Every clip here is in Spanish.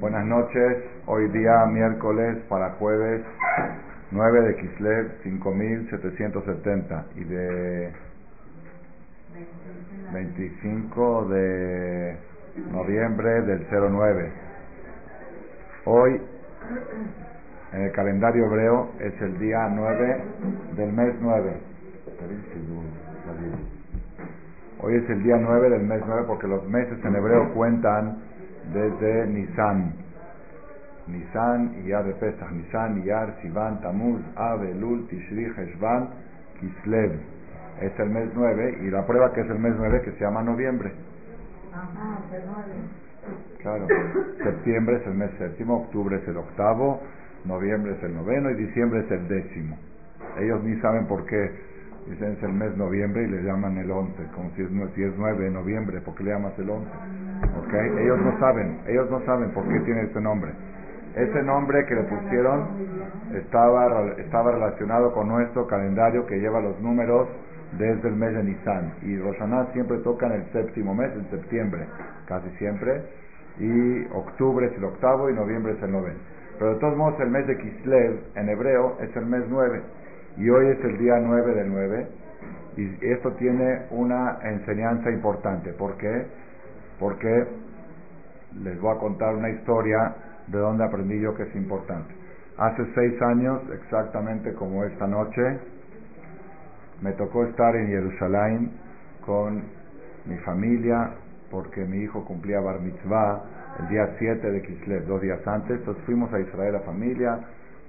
Buenas noches, hoy día miércoles para jueves 9 de Kislev 5770 y de 25 de noviembre del 09. Hoy en el calendario hebreo es el día 9 del mes 9. Hoy es el día 9 del mes 9 porque los meses en hebreo cuentan desde Nisan. Nisan, Iyar de Pesach, Nisan, Iyar, Sivan, Tamuz, Ave, Lul, Tishri, Heshvan, Kislev. Es el mes 9 y la prueba que es el mes 9 que se llama noviembre. Claro, septiembre es el mes séptimo, octubre es el octavo, noviembre es el noveno y diciembre es el décimo. Ellos ni saben por qué dicen es el mes noviembre y le llaman el once, como si es, si es 9 de noviembre, ¿por qué le llamas el once? ¿Okay? Ellos no saben, ellos no saben por qué tiene ese nombre. Ese nombre que le pusieron estaba, estaba relacionado con nuestro calendario que lleva los números desde el mes de Nisan. Y Roshaná siempre toca en el séptimo mes, en septiembre, casi siempre. Y octubre es el octavo y noviembre es el noveno. Pero de todos modos el mes de Kislev en hebreo es el mes nueve. Y hoy es el día nueve del nueve. Y esto tiene una enseñanza importante. ¿Por qué? Porque les voy a contar una historia de donde aprendí yo que es importante. Hace seis años, exactamente como esta noche, me tocó estar en Jerusalén con mi familia porque mi hijo cumplía bar mitzvah el día 7 de Kislev, dos días antes. Entonces fuimos a Israel a familia,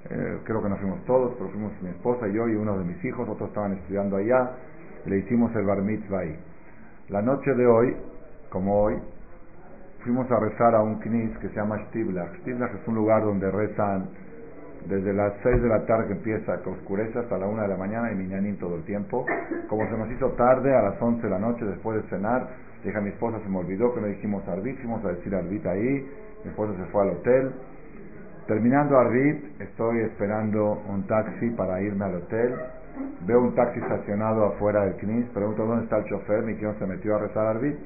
eh, creo que no fuimos todos, pero fuimos mi esposa, yo y uno de mis hijos, otros estaban estudiando allá, le hicimos el bar mitzvah ahí. La noche de hoy, como hoy, fuimos a rezar a un knis que se llama Shtiblach. Shtiblach es un lugar donde rezan desde las 6 de la tarde que empieza, que oscurece hasta la 1 de la mañana y miñanín todo el tiempo. Como se nos hizo tarde, a las 11 de la noche, después de cenar, dije a mi esposa, se me olvidó que no dijimos Arbit, fuimos a decir Arbit ahí, mi esposa se fue al hotel. Terminando Arbit, estoy esperando un taxi para irme al hotel. Veo un taxi estacionado afuera del CNIS, pregunto dónde está el chofer, mi tío se metió a rezar Arbit.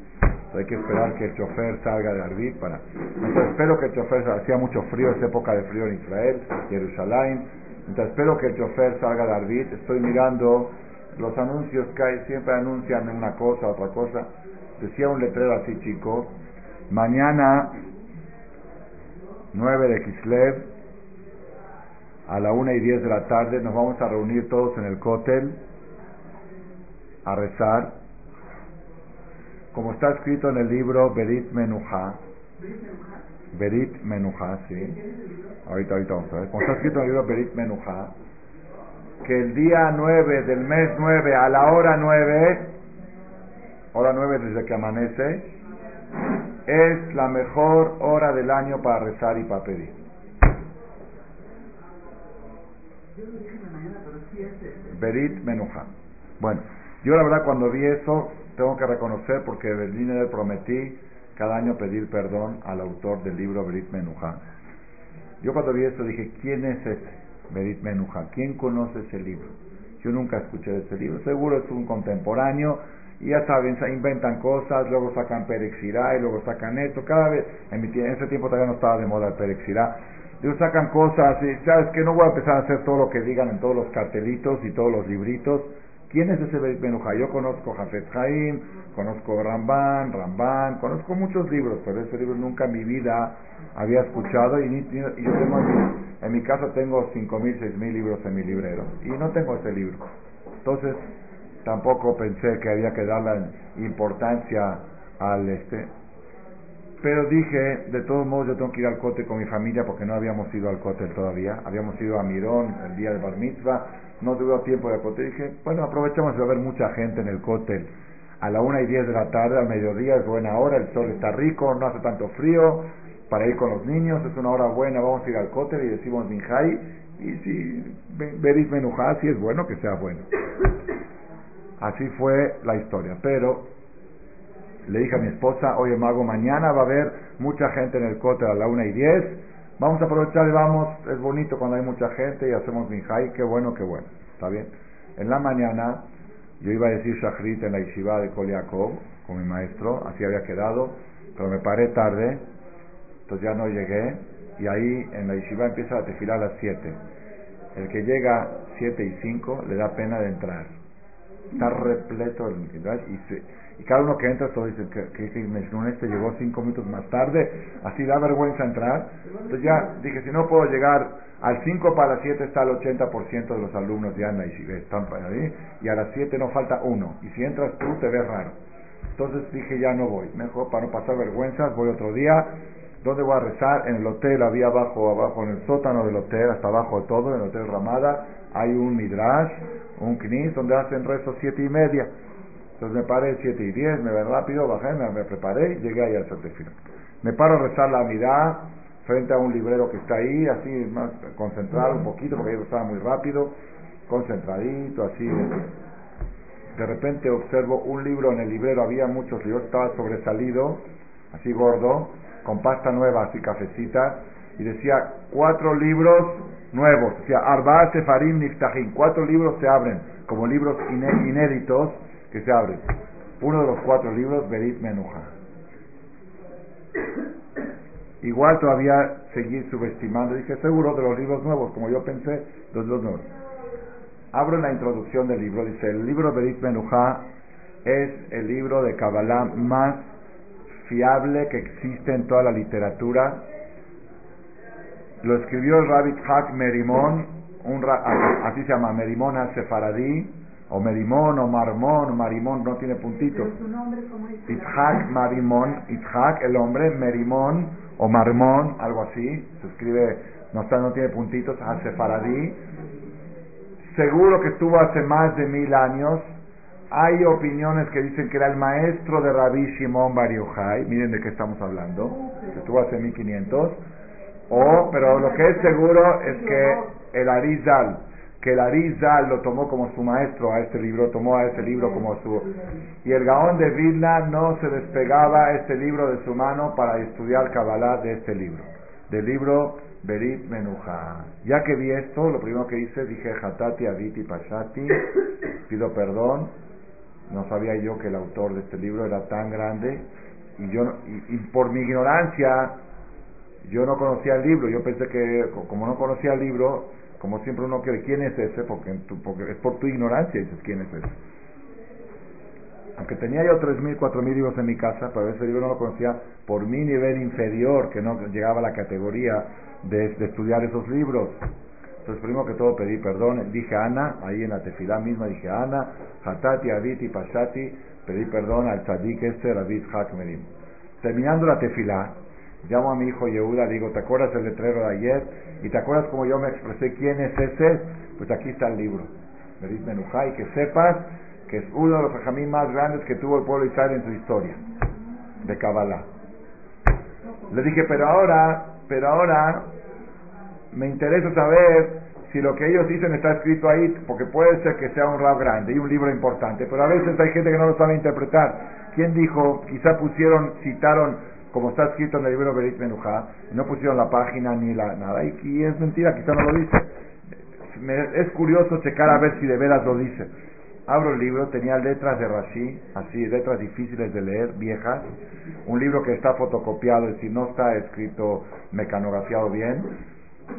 hay que esperar que el chofer salga de Arbit para... Entonces espero que el chofer, hacía mucho frío, es época de frío en Israel, Jerusalén. Entonces espero que el chofer salga de Arbit. Estoy mirando los anuncios que hay, siempre anuncian una cosa, otra cosa. Decía un letrero así chico, mañana 9 de Kislev, a la una y 10 de la tarde, nos vamos a reunir todos en el cótel a rezar, como está escrito en el libro Berit Menuja. Berit Menuja, sí. Ahorita, ahorita vamos a ver. Como está escrito en el libro Berit Menuja, que el día 9 del mes 9 a la hora 9 hora 9 desde que amanece, es la mejor hora del año para rezar y para pedir. Berit Menuja. Bueno, yo la verdad cuando vi eso, tengo que reconocer porque Berlín le prometí cada año pedir perdón al autor del libro Berit Menuja. Yo cuando vi eso dije, ¿quién es ese Berit Menuja? ¿Quién conoce ese libro? Yo nunca escuché ese libro. Seguro es un contemporáneo y ya saben, inventan cosas, luego sacan Perexirá y luego sacan esto. Cada vez, en, mi, en ese tiempo todavía no estaba de moda el Perexirá. Luego sacan cosas y, ¿sabes que No voy a empezar a hacer todo lo que digan en todos los cartelitos y todos los libritos. ¿Quién es ese Benuja? Yo conozco Jafet Jaim, conozco Ramban, Ramban, conozco muchos libros, pero ese libro nunca en mi vida había escuchado y, yo tengo en mi, en mi casa tengo cinco mil, seis mil libros en mi librero y no tengo ese libro. Entonces, tampoco pensé que había que darle importancia al este. Pero dije, de todos modos yo tengo que ir al cote con mi familia porque no habíamos ido al cóctel todavía. Habíamos ido a Mirón el día de Bar Mitzvah, no tuve tiempo de cote. Dije, bueno, aprovechamos de ver mucha gente en el cóctel. A la una y diez de la tarde, al mediodía, es buena hora, el sol está rico, no hace tanto frío, para ir con los niños, es una hora buena, vamos a ir al cóctel y decimos Minjai, y si veréis Menujá, si es bueno, que sea bueno. Así fue la historia. Pero le dije a mi esposa, oye Mago, mañana va a haber mucha gente en el cóctel a la una y diez. Vamos a aprovechar y vamos, es bonito cuando hay mucha gente y hacemos minjai, qué bueno, qué bueno. ¿Está bien? En la mañana yo iba a decir Shachrit en la yeshiva de Koliakov con mi maestro, así había quedado, pero me paré tarde, entonces ya no llegué, y ahí en la yeshiva empieza a tefilar a las 7. El que llega 7 y 5 le da pena de entrar. Está repleto el y, y cada uno que entra todo dice que, que, que este llegó 5 minutos más tarde, así da vergüenza entrar. Entonces ya dije, si no puedo llegar al 5 para las 7 está el 80% de los alumnos ya en la yeshiva, están ahí, y a las 7 no falta uno. Y si entras tú te ves raro. Entonces dije, ya no voy. Mejor para no pasar vergüenzas, voy otro día. ¿Dónde voy a rezar? En el hotel, había abajo, abajo, en el sótano del hotel, hasta abajo de todo, en el hotel Ramada, hay un midrash, un knis, donde hacen rezos siete y media. Entonces me paré siete y diez, me ven rápido, bajé, me, preparé y llegué ahí al certificado. Me paro a rezar la mirada frente a un librero que está ahí, así más concentrado un poquito, porque yo estaba muy rápido, concentradito, así. De repente observo un libro en el librero, había muchos libros, estaba sobresalido, así gordo, con pasta nueva, así cafecita, y decía cuatro libros nuevos, decía Arba Sefarim Niftahim, cuatro libros se abren, como libros inéditos que se abren. Uno de los cuatro libros, Berit Menuja. Igual todavía seguí subestimando, dije seguro de los libros nuevos, como yo pensé, los libros nuevos. Abro la introducción del libro, dice, el libro Berit Menuja es el libro de Kabbalah más fiable que existe en toda la literatura. Lo escribió el Rabbi Hak Merimón, un, así se llama, Merimón al-Sefaradí, o Merimón, o Marmón, o Marimón, no tiene puntitos. Itzhak Marimón, Itzhak, el hombre, Merimón, o Marmón, algo así, se escribe, no, está, no tiene puntitos, al-Sefaradí. Seguro que estuvo hace más de mil años, hay opiniones que dicen que era el maestro de Rabbi Shimon Bar miren de qué estamos hablando, que estuvo hace 1500, o, pero lo que es seguro es que el Arizal, que el Arizal lo tomó como su maestro a este libro, tomó a este libro como su... Y el Gaón de Vilna no se despegaba este libro de su mano para estudiar Kabbalah de este libro, del libro Berit Menuja. Ya que vi esto, lo primero que hice, dije Hatati, Aviti, Pashati, pido perdón, no sabía yo que el autor de este libro era tan grande y yo y, por mi ignorancia yo no conocía el libro. Yo pensé que como no conocía el libro, como siempre uno quiere, ¿quién es ese? Porque, porque es por tu ignorancia dices, ¿quién es ese? Aunque tenía yo tres mil, cuatro mil libros en mi casa, pero ese libro no lo conocía por mi nivel inferior, que no llegaba a la categoría de, de estudiar esos libros. Entonces, primero que todo pedí perdón, dije Ana, ahí en la tefilá misma dije Ana, Hatati, Aviti, Pashati, pedí perdón al tzadik este, David Hakmerim. Terminando la tefilá, llamo a mi hijo Yehuda, digo, ¿te acuerdas del letrero de ayer? ¿Y te acuerdas como yo me expresé quién es ese? Pues aquí está el libro, Menujá, y que sepas que es uno de los ajamí más grandes que tuvo el pueblo Israel en su historia, de Kabbalah. Le dije, pero ahora, pero ahora, me interesa saber si lo que ellos dicen está escrito ahí, porque puede ser que sea un rap grande y un libro importante, pero a veces hay gente que no lo sabe interpretar. ¿Quién dijo? Quizá pusieron, citaron, como está escrito en el libro Berit Menujá, no pusieron la página ni la nada, y, es mentira, quizá no lo dice. es curioso checar a ver si de veras lo dice. Abro el libro, tenía letras de Rashi, así, letras difíciles de leer, viejas. Un libro que está fotocopiado, es decir, no está escrito mecanografiado bien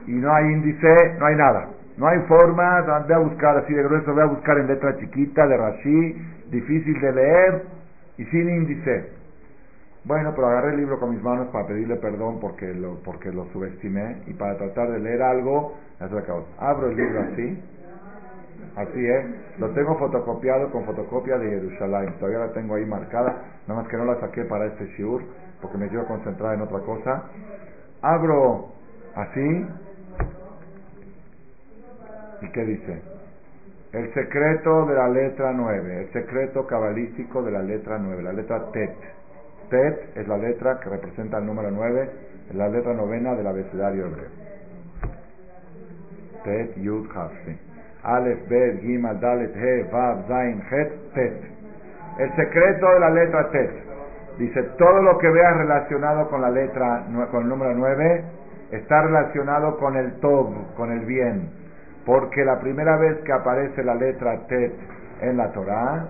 y no hay índice, no hay nada. No hay forma, voy a buscar así de grueso, voy a buscar en letra chiquita de Rashi, difícil de leer y sin índice. Bueno, pero agarré el libro con mis manos para pedirle perdón porque lo, porque lo subestimé y para tratar de leer algo, abro el libro así, así es, lo tengo fotocopiado con fotocopia de Jerusalén, todavía la tengo ahí marcada, nada más que no la saqué para este shiur porque me quiero concentrar en otra cosa. Abro así, ¿Y qué dice? El secreto de la letra 9, el secreto cabalístico de la letra 9, la letra Tet. Tet es la letra que representa el número 9, es la letra novena del abecedario hebreo. Tet, Yud, Hav, Aleph, Bet, Gimal, Dalet, He, Vav, Zain, Het, Tet. El secreto de la letra Tet. Dice, todo lo que veas relacionado con la letra, con el número 9, está relacionado con el Tov, con el bien porque la primera vez que aparece la letra Tet en la Torah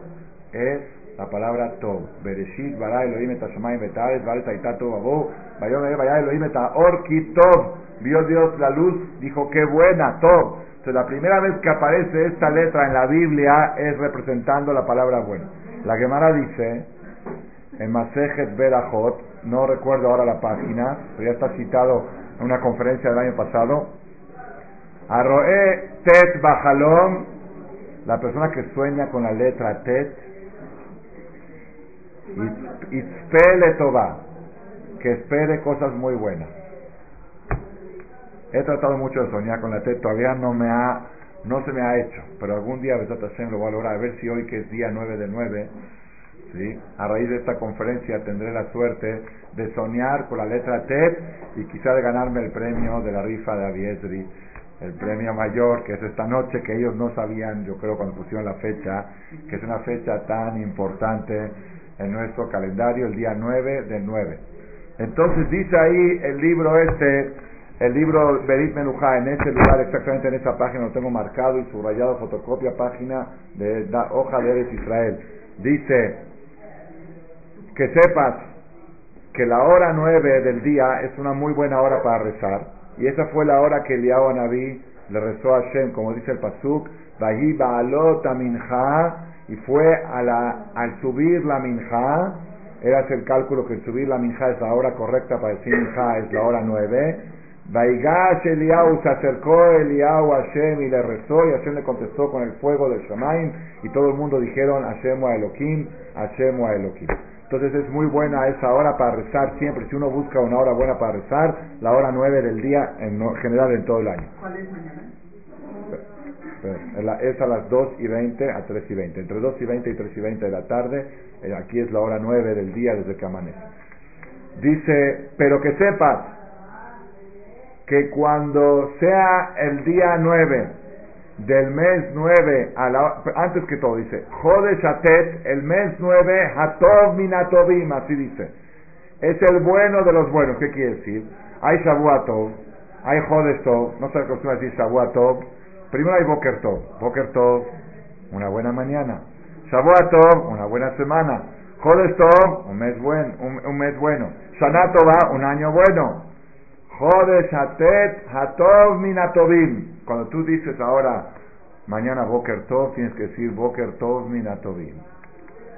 es la palabra Tov. Bereshit, bara Elohim et Hashemayim betares, bare taitato abo, vayom vaya Elohim et orki Tov. Vio Dios la luz, dijo qué buena, Tov. Entonces la primera vez que aparece esta letra en la Biblia es representando la palabra buena. La Gemara dice, en Masejet Berachot, no recuerdo ahora la página, pero ya está citado en una conferencia del año pasado, Arroe Tet Bajalom, la persona que sueña con la letra Tet, Itzpele Toba, que espere cosas muy buenas. He tratado mucho de soñar con la Tet, todavía no me ha, no se me ha hecho, pero algún día lo voy a lograr, a ver si hoy que es día 9 de 9, ¿sí? a raíz de esta conferencia tendré la suerte de soñar con la letra Tet y quizá de ganarme el premio de la rifa de Aviesri el premio mayor, que es esta noche, que ellos no sabían, yo creo, cuando pusieron la fecha, que es una fecha tan importante en nuestro calendario, el día 9 del 9. Entonces dice ahí el libro este, el libro Berit Menujá, en ese lugar, exactamente en esa página, lo tengo marcado y subrayado, fotocopia, página de la hoja de Eres Israel. Dice, que sepas que la hora 9 del día es una muy buena hora para rezar y esa fue la hora que Eliyahu Naví le rezó a Hashem, como dice el Pasuk, y fue a la, al subir la Minja, era el cálculo que subir la Minja es la hora correcta para decir Minja, es la hora nueve. Vaigash Eliyahu se acercó Eliyahu a Hashem y le rezó, y Hashem le contestó con el fuego del Shamaim, y todo el mundo dijeron Hashem a Elohim, Hashem a Elohim. Entonces es muy buena esa hora para rezar siempre. Si uno busca una hora buena para rezar, la hora 9 del día en general en todo el año. ¿Cuál es mañana? Es a las 2 y 20 a 3 y 20. Entre 2 y 20 y 3 y 20 de la tarde, eh, aquí es la hora 9 del día desde que amanece. Dice, pero que sepas que cuando sea el día 9 del mes 9 a la, antes que todo dice Jode Shatet, el mes 9 Hatov Minatovim, así dice. Es el bueno de los buenos. ¿Qué quiere decir? Hay Shavuatov, hay Jodes Tov, no se acostumbra a decir Shavuatov. Primero hay Boker Tov, Boker Tov, una buena mañana. Shavuatov, una buena semana. Jodes Tov, un mes, buen, un, mes bueno. Shanatova, un año bueno. Jodes Hatet Hatov Minatovim. Cuando tú dices ahora, mañana Boker Tov, tienes que decir Boker Tov Minatovim.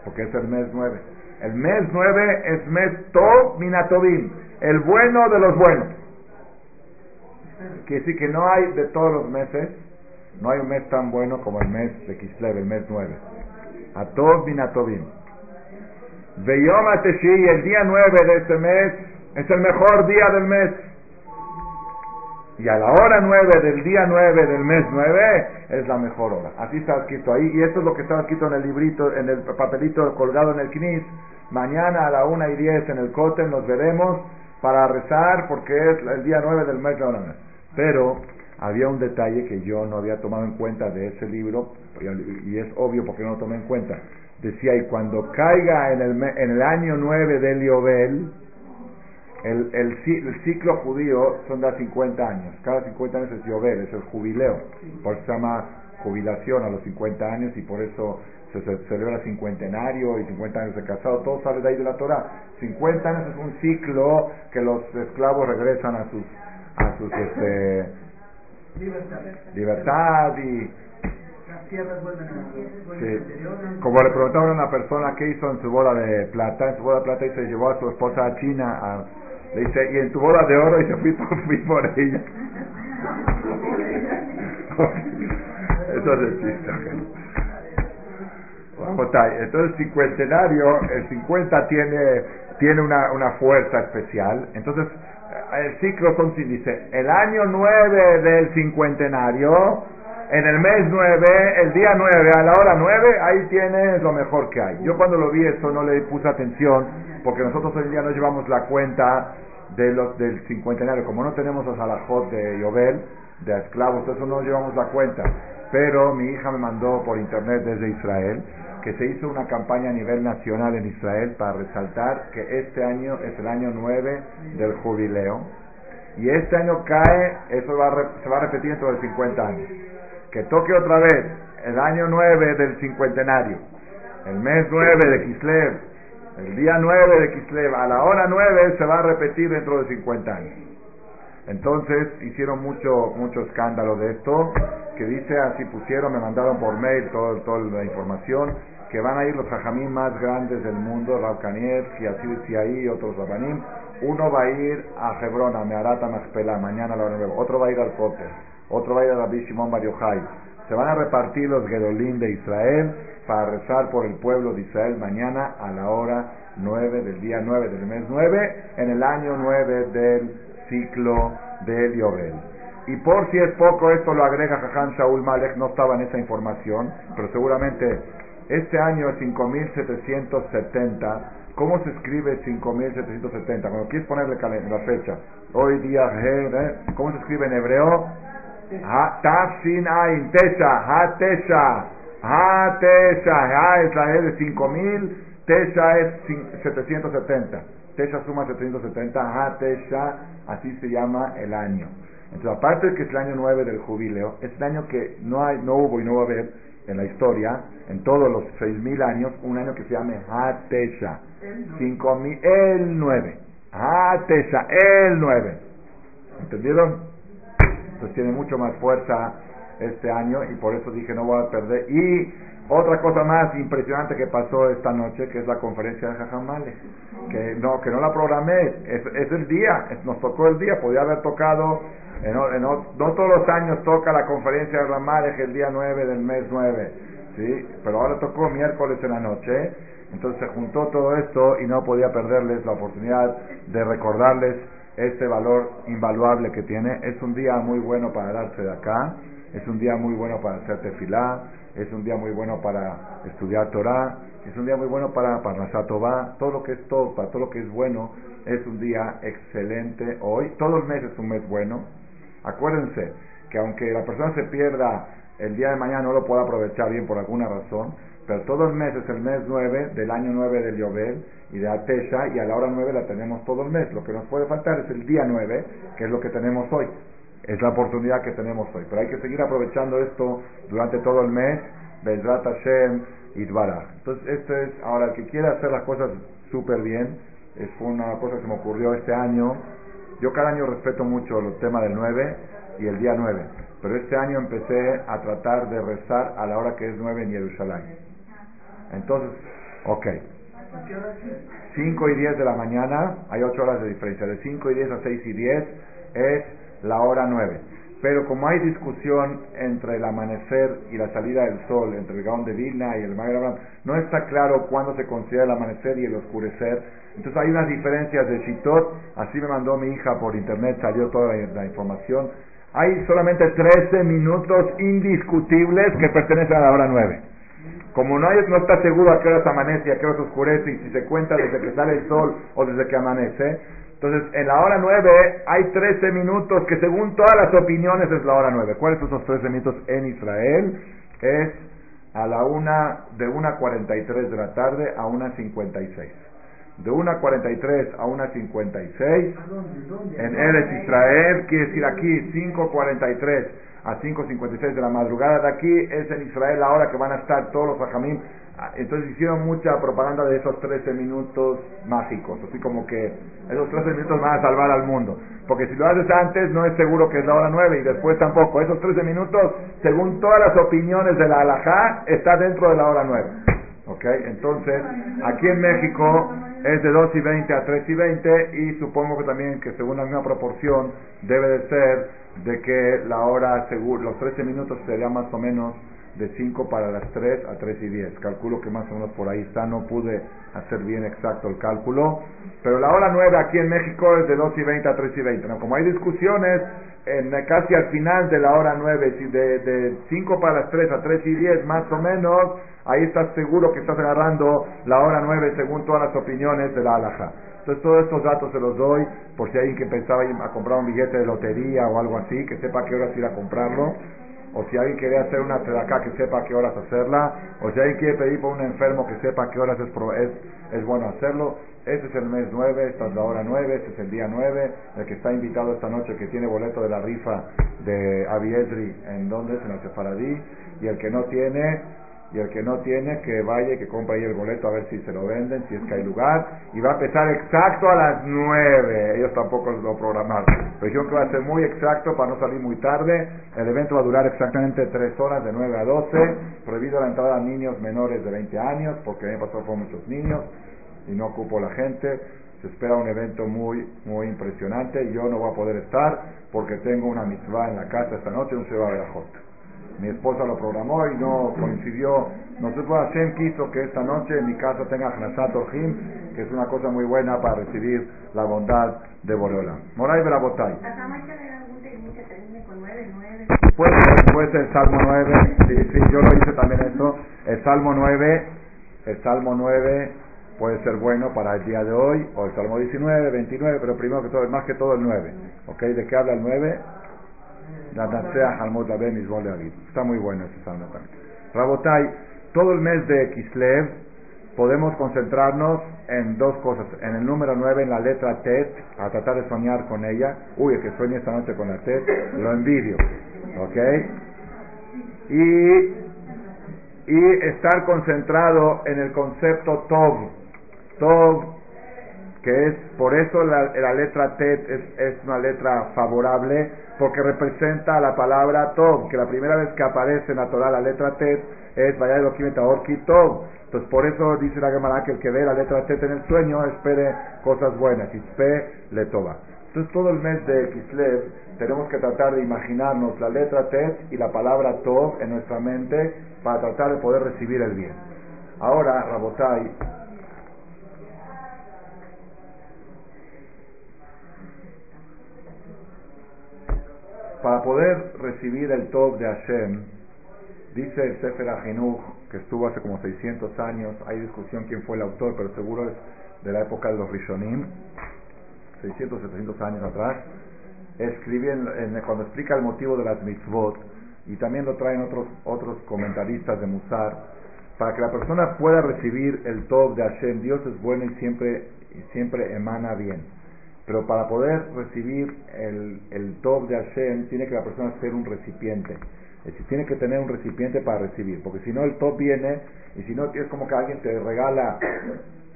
Porque es el mes 9. El mes 9 es mes Tov Minatovim. El bueno de los buenos. Quiere decir que no hay de todos los meses, no hay un mes tan bueno como el mes de Kislev, el mes 9. Atov Minatovim. Veyom Ateshi, el día 9 de este mes, es el mejor día del mes. Y a la hora 9 del día 9 del mes 9 es la mejor hora. Así está escrito ahí. Y esto es lo que está escrito en el librito, en el papelito colgado en el knis. Mañana a la 1 y 10 en el Coten nos veremos para rezar porque es el día 9 del mes 9. Pero había un detalle que yo no había tomado en cuenta de ese libro y es obvio porque no lo tomé en cuenta. Decía, y cuando caiga en el, en el año 9 del Liobel, el, el, ciclo judío son de 50 años. Cada 50 años es Yobel, es el jubileo. Por eso se llama jubilación a los 50 años y por eso se, celebra cincuentenario y 50 años de casado. Todo sale de ahí de la Torah. 50 años es un ciclo que los esclavos regresan a sus, a sus este, libertad. y como le preguntaron a una persona qué hizo en su boda de plata, en su boda de plata y se llevó a su esposa a China a le dice, y en tu boda de oro, y se fui por, fui por ella. Eso es el chiste. Entonces, cincuentenario, el 50 tiene, tiene una, una fuerza especial. Entonces, el ciclo dice, el año 9 del cincuentenario, en el mes 9, el día 9, a la hora 9, ahí tienes lo mejor que hay. Yo cuando lo vi eso no le puse atención, porque nosotros hoy día no llevamos la cuenta de los, del cincuentenario. Como no tenemos los alajot de Yobel, de esclavos, eso no llevamos la cuenta. Pero mi hija me mandó por internet desde Israel que se hizo una campaña a nivel nacional en Israel para resaltar que este año es el año 9 del jubileo. Y este año cae, eso va se va a repetir dentro de 50 años. Que toque otra vez el año 9 del cincuentenario El mes 9 de Kislev, el día 9 de Kislev, a la hora 9 se va a repetir dentro de 50 años. Entonces hicieron mucho mucho escándalo de esto, que dice así pusieron, me mandaron por mail todo, toda la información, que van a ir los jajamín más grandes del mundo, y así decía ahí, otros rabanim. Uno va a ir a Hebrón, a Meharata Machpelah, mañana a la hora nueva. Otro va a ir al Kotel. Otro va a ir a Rabbi Shimon Bar Se van a repartir los Gedolim de Israel para rezar por el pueblo de Israel mañana a la hora nueve del día nueve del mes nueve en el año nueve del ciclo del Yobel. Y por si es poco, esto lo agrega Jajam Shaul Malek, no estaba en esa información, pero seguramente este año es 5770. ¿Cómo se escribe 5770? Cuando quieres ponerle la fecha, hoy día, ¿cómo se escribe en hebreo? Tafsin Ain, Tesha, Ha Tesha, Ha Tesha, Ha es la E de 5000, Tesha es 770. Tesha suma 770, Ha Tesha, así se llama el año. Entonces, aparte de que es el año 9 del jubileo, es el año que no, hay, no hubo y no va a haber en la historia, en todos los 6.000 años, un año que se llame Hatesha. 5.000, el 9. Hatesha, el 9. ¿Entendieron? Entonces tiene mucho más fuerza este año y por eso dije no voy a perder. Y otra cosa más impresionante que pasó esta noche, que es la conferencia de Jajamale, que no, que no la programé, es, es el día, nos tocó el día, podía haber tocado no todos los años toca la conferencia de Ramalej el día 9 del mes 9, ¿sí? Pero ahora tocó miércoles en la noche, entonces se juntó todo esto y no podía perderles la oportunidad de recordarles este valor invaluable que tiene. Es un día muy bueno para darse de acá, es un día muy bueno para hacer tefilá, es un día muy bueno para estudiar Torah, es un día muy bueno para Parnashat todo lo que es todo, para todo lo que es bueno, es un día excelente hoy. Todo el mes es un mes bueno, Acuérdense que aunque la persona se pierda el día de mañana, no lo pueda aprovechar bien por alguna razón, pero todo el mes es el mes 9 del año 9 del Yobel y de Atesha y a la hora 9 la tenemos todo el mes. Lo que nos puede faltar es el día 9, que es lo que tenemos hoy. Es la oportunidad que tenemos hoy. Pero hay que seguir aprovechando esto durante todo el mes. Bezrat Hashem y Entonces, esto es, ahora, el que quiera hacer las cosas súper bien, es una cosa que me ocurrió este año, yo cada año respeto mucho los temas del 9 y el día 9, pero este año empecé a tratar de rezar a la hora que es 9 en Jerusalén. Entonces, ok. 5 y 10 de la mañana, hay 8 horas de diferencia, de 5 y 10 a 6 y 10 es la hora 9. Pero como hay discusión entre el amanecer y la salida del sol, entre el Gaón de Vilna y el Magrab, no está claro cuándo se considera el amanecer y el oscurecer. Entonces hay unas diferencias de Shitot, así me mandó mi hija por internet, salió toda la, información. Hay solamente 13 minutos indiscutibles que pertenecen a la hora 9. Como no, hay, no está seguro a qué hora se amanece y a qué hora se oscurece y si se cuenta desde que sale el sol o desde que amanece, entonces, en la hora 9 hay 13 minutos que según todas las opiniones es la hora 9. ¿Cuáles son esos 13 minutos en Israel? Es a la una, de 1.43 de la tarde a 1.56. De 1.43 a 1.56 en Eres Israel, quiere decir aquí 5.43 a 5.56 de la madrugada de aquí, es en Israel la hora que van a estar todos los rajamim Ah, entonces hicieron mucha propaganda de esos 13 minutos mágicos, así como que esos 13 minutos van a salvar al mundo. Porque si lo haces antes, no es seguro que es la hora 9 y después tampoco. Esos 13 minutos, según todas las opiniones de la alajá, está dentro de la hora 9. ¿Ok? Entonces, aquí en México es de 2 y 20 a 3 y 20 y supongo que también que según la misma proporción debe de ser de que la hora, los 13 minutos sería más o menos de 5 para las 3 a 3 y 10. Calculo que más o menos por ahí está, no pude hacer bien exacto el cálculo. Pero la hora 9 aquí en México es de 2 y 20 a 3 y 20. ¿no? Como hay discusiones, en, casi al final de la hora 9, de, de 5 para las 3 a 3 y 10 más o menos, ahí estás seguro que estás agarrando la hora 9 según todas las opiniones de la alhaja. Entonces todos estos datos se los doy por si alguien que pensaba a comprar un billete de lotería o algo así, que sepa qué horas ir a comprarlo o si alguien quiere hacer una acá que sepa a qué horas hacerla, o si alguien quiere pedir por un enfermo que sepa a qué horas es, es, es bueno hacerlo. Este es el mes 9, esta es la hora 9, este es el día 9, el que está invitado esta noche que tiene boleto de la rifa de Abiesri en donde en el Sefaradí, y el que no tiene, y el que no tiene que vaya y que compre ahí el boleto a ver si se lo venden, si es que hay lugar, y va a empezar exacto a las 9, ellos tampoco lo programaron, pero dijeron que va a ser muy exacto para no salir muy tarde, el evento va a durar exactamente 3 horas de 9 a 12, prohibido la entrada a niños menores de 20 años, porque a mí me pasó con muchos niños, y no ocupo la gente, se espera un evento muy, muy impresionante, yo no voy a poder estar, porque tengo una mitzvah en la casa esta noche, un Sheba Berajot. Mi esposa lo programó y no coincidió. Nosotros Hashem quiso que esta noche en mi casa tenga Hnasat Orjim, que es una cosa muy buena para recibir la bondad de Borola. Moray Berabotay. Puede ser el Salmo 9, sí, sí, yo lo hice también eso. El Salmo 9, el Salmo 9 puede ser bueno para el día de hoy, o el Salmo 19, 29, pero primero que todo, más que todo el 9. ¿Ok? ¿De qué habla el 9? Está muy bueno ese salmo también. Rabotai, todo el mes de Kislev podemos concentrarnos en dos cosas. En el número 9, en la letra Tet, a tratar de soñar con ella. Uy, el que sueñe esta noche con la Tet, lo envidio. ¿Ok? Y, y estar concentrado en el concepto Tov. Tov, que es, por eso la, la letra Tet es, es una letra favorable porque representa la palabra Tov, que la primera vez que aparece en la Torah la letra Tet es Vaya Orki Tov. Entonces por eso dice la Gemara que el que ve la letra Tet en el sueño espere cosas buenas, Itzpe le tova. Entonces todo el mes de Kislev tenemos que tratar de imaginarnos la letra Tet y la palabra Tov en nuestra mente para tratar de poder recibir el bien. Ahora, Rabotai, para poder recibir el top de Hashem, dice el Sefer Ahinuch, que estuvo hace como 600 años, hay discusión quién fue el autor, pero seguro es de la época de los Rishonim, 600, 700 años atrás, escribe cuando explica el motivo de las mitzvot, y también lo traen otros, otros comentaristas de Musar, para que la persona pueda recibir el top de Hashem, Dios es bueno y siempre, y siempre emana bien. Pero para poder recibir el, el top de Hashem, tiene que la persona ser un recipiente. Es decir, tiene que tener un recipiente para recibir. Porque si no, el top viene, y si no, es como que alguien te regala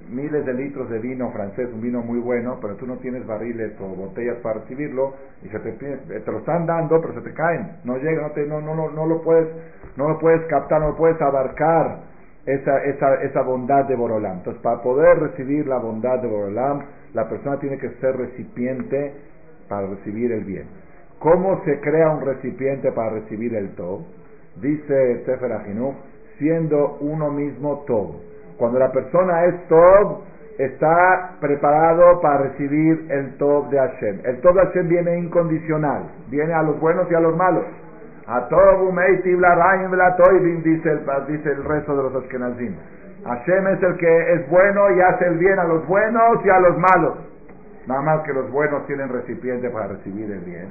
miles de litros de vino francés, un vino muy bueno, pero tú no tienes barriles o botellas para recibirlo, y se te, te lo están dando, pero se te caen. No llega, no, te, no, no, no, no lo puedes, no lo puedes captar, no lo puedes abarcar esa, esa, esa bondad de Borolam. Entonces, para poder recibir la bondad de Borolam, la persona tiene que ser recipiente para recibir el bien. ¿Cómo se crea un recipiente para recibir el Tov? Dice Sefer Ahinuch, siendo uno mismo Tov. Cuando la persona es Tov, está preparado para recibir el Tov de Hashem. El Tov de Hashem viene incondicional, viene a los buenos y a los malos. A Tov, dice el, dice el resto de los Ashkenazim. Hashem es el que es bueno y hace el bien a los buenos y a los malos. Nada más que los buenos tienen recipiente para recibir el bien.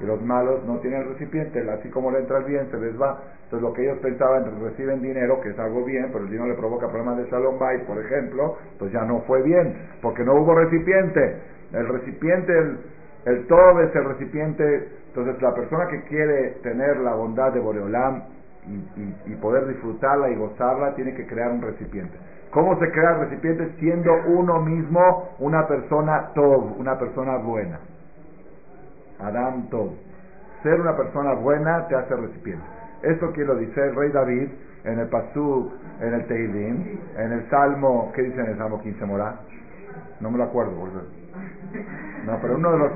Y los malos no tienen recipiente. Así como le entra el bien, se les va. Entonces lo que ellos pensaban, reciben dinero, que es algo bien, pero el dinero le provoca problemas de Shalom Bay, por ejemplo, pues ya no fue bien, porque no hubo recipiente. El recipiente, el, todo es el recipiente. Entonces la persona que quiere tener la bondad de Boreolam, y, poder disfrutarla y gozarla, tiene que crear un recipiente. ¿Cómo se crea el recipiente? Siendo uno mismo una persona tov, una persona buena. Adam tov. Ser una persona buena te hace recipiente. Esto que lo dice el rey David en el Pasuk, en el Teilim, en el Salmo, ¿qué dice en el Salmo 15 Morá? No me lo acuerdo, No, pero uno de los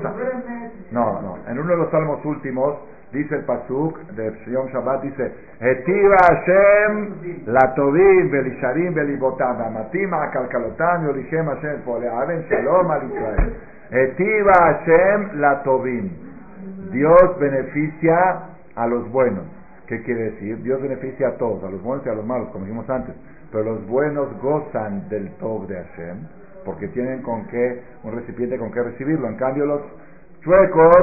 no, no, en uno de los salmos últimos dice el pasuk de Yom Shabbat, dice, Etiva Hashem la tovim belisharim belibotam, amatim akalkalotam yolichem Hashem poleaven shalom al Israel. Etiva Hashem la tovim. Dios beneficia a los buenos. ¿Qué quiere decir? Dios beneficia a todos, a los buenos y a los malos, como dijimos antes. Pero los buenos gozan del tov de Hashem, porque tienen con qué, un recipiente con qué recibirlo. En cambio, los chuecos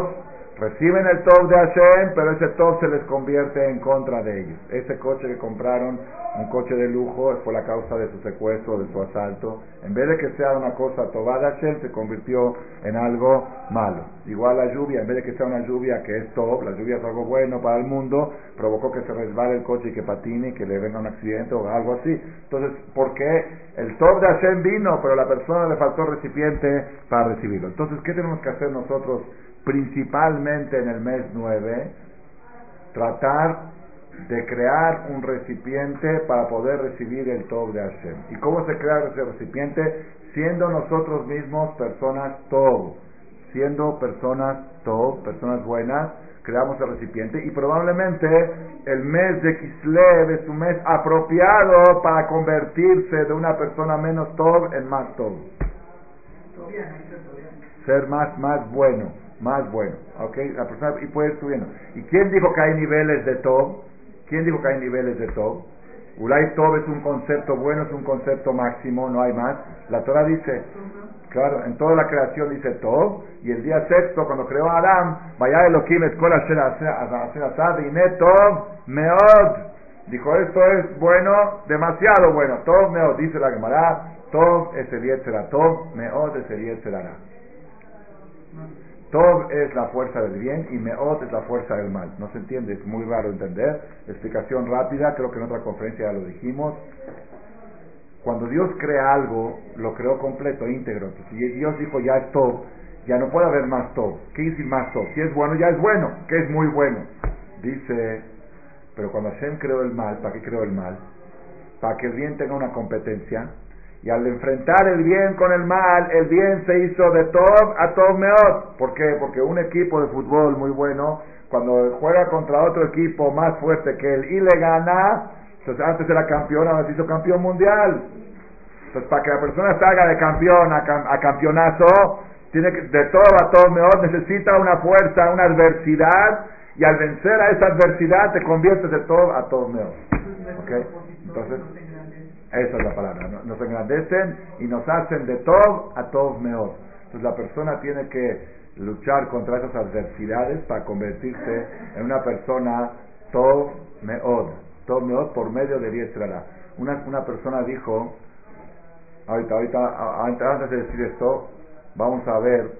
Reciben el top de Hashem, pero ese top se les convierte en contra de ellos. Ese coche que compraron, un coche de lujo, fue la causa de su secuestro, de su asalto. En vez de que sea una cosa toba de Hashem, se convirtió en algo malo. Igual la lluvia, en vez de que sea una lluvia que es top, la lluvia es algo bueno para el mundo, provocó que se resbale el coche y que patine que le venga un accidente o algo así. Entonces, ¿por qué el top de Hashem vino, pero la persona le faltó recipiente para recibirlo? Entonces, ¿qué tenemos que hacer nosotros? Principalmente en el mes 9, tratar de crear un recipiente para poder recibir el Tov de Hashem. ¿Y cómo se crea ese recipiente? Siendo nosotros mismos personas Tov, siendo personas Tov, personas buenas, creamos el recipiente y probablemente el mes de Kislev es un mes apropiado para convertirse de una persona menos Tov en más Tov. Ser más, más bueno más bueno. ¿Ok? La persona, y puede subiendo. ¿Y quién dijo que hay niveles de Tob? ¿Quién dijo que hay niveles de Tob? Ulay Tob es un concepto bueno, es un concepto máximo, no hay más. La Torah dice, claro, en toda la creación dice Tob, y el día sexto, cuando creó a Adam, vaya Elohim y Tob meod. Dijo, esto es bueno, demasiado bueno. Tob meod, dice la Gemara, Tob es el será Tob meod es el será Tov es la fuerza del bien y Meot es la fuerza del mal. No se entiende, es muy raro entender. Explicación rápida, creo que en otra conferencia ya lo dijimos. Cuando Dios crea algo, lo creó completo, íntegro. Si Dios dijo ya es Tov, ya no puede haber más Tov. ¿Qué decir más Tov? Si es bueno, ya es bueno, que es muy bueno. Dice, pero cuando Hashem creó el mal, ¿para qué creó el mal? Para que el bien tenga una competencia y al enfrentar el bien con el mal, el bien se hizo de todo a todo Meot. ¿Por qué? Porque un equipo de fútbol muy bueno, cuando juega contra otro equipo más fuerte que él y le gana, entonces antes era campeón, ahora se hizo campeón mundial. Entonces para que la persona salga de campeón a, campeonazo, tiene que, de todo a todo Meot, necesita una fuerza, una adversidad, y al vencer a esa adversidad te conviertes de todo a todo Meot. ¿Okay? Entonces, esa es la palabra. Nos engrandecen y nos hacen de todo a todos mejor. Entonces la persona tiene que luchar contra esas adversidades para convertirse en una persona todo meod. Todo meod por medio de diestra. Una, una persona dijo, ahorita, ahorita, antes de decir esto, vamos a ver.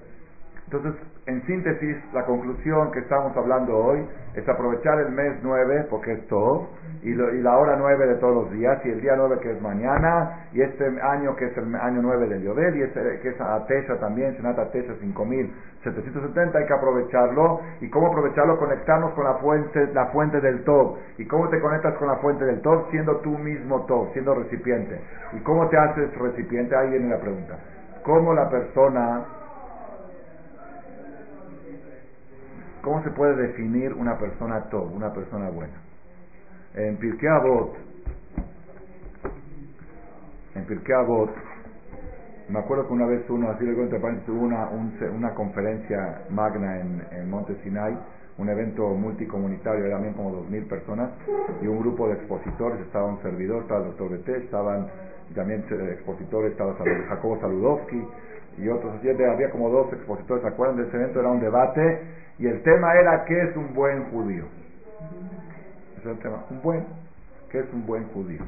Entonces, en síntesis, la conclusión que estamos hablando hoy es aprovechar el mes 9, porque es todo, y, la hora 9 de todos los días, y el día 9 que es mañana, y este año que es el año 9 del Yodel, y este, que es Atesha también, Senat Atesha 5770, hay que aprovecharlo. ¿Y cómo aprovecharlo? Conectarnos con la fuente, la fuente del Tov. ¿Y cómo te conectas con la fuente del Tov? Siendo tú mismo Tov, siendo recipiente. ¿Y cómo te haces recipiente? Ahí viene la pregunta. ¿Cómo la persona ¿Cómo se puede definir una persona Tov, una persona buena? En Pirkei Avot, en Pirkei me acuerdo que una vez uno, así le cuento tuvo una, una conferencia magna en, en Monte Sinai, un evento multicomunitario, eran también como dos mil personas, y un grupo de expositores, estaba un servidor, estaba el doctor Bete, estaban también eh, expositores, estaba Jacobo Saludowski y otros, había como dos expositores, ¿se acuerdan de ese evento? Era un debate, y el tema era ¿qué es un buen judío? Ese es el tema. Un buen. ¿Qué es un buen judío?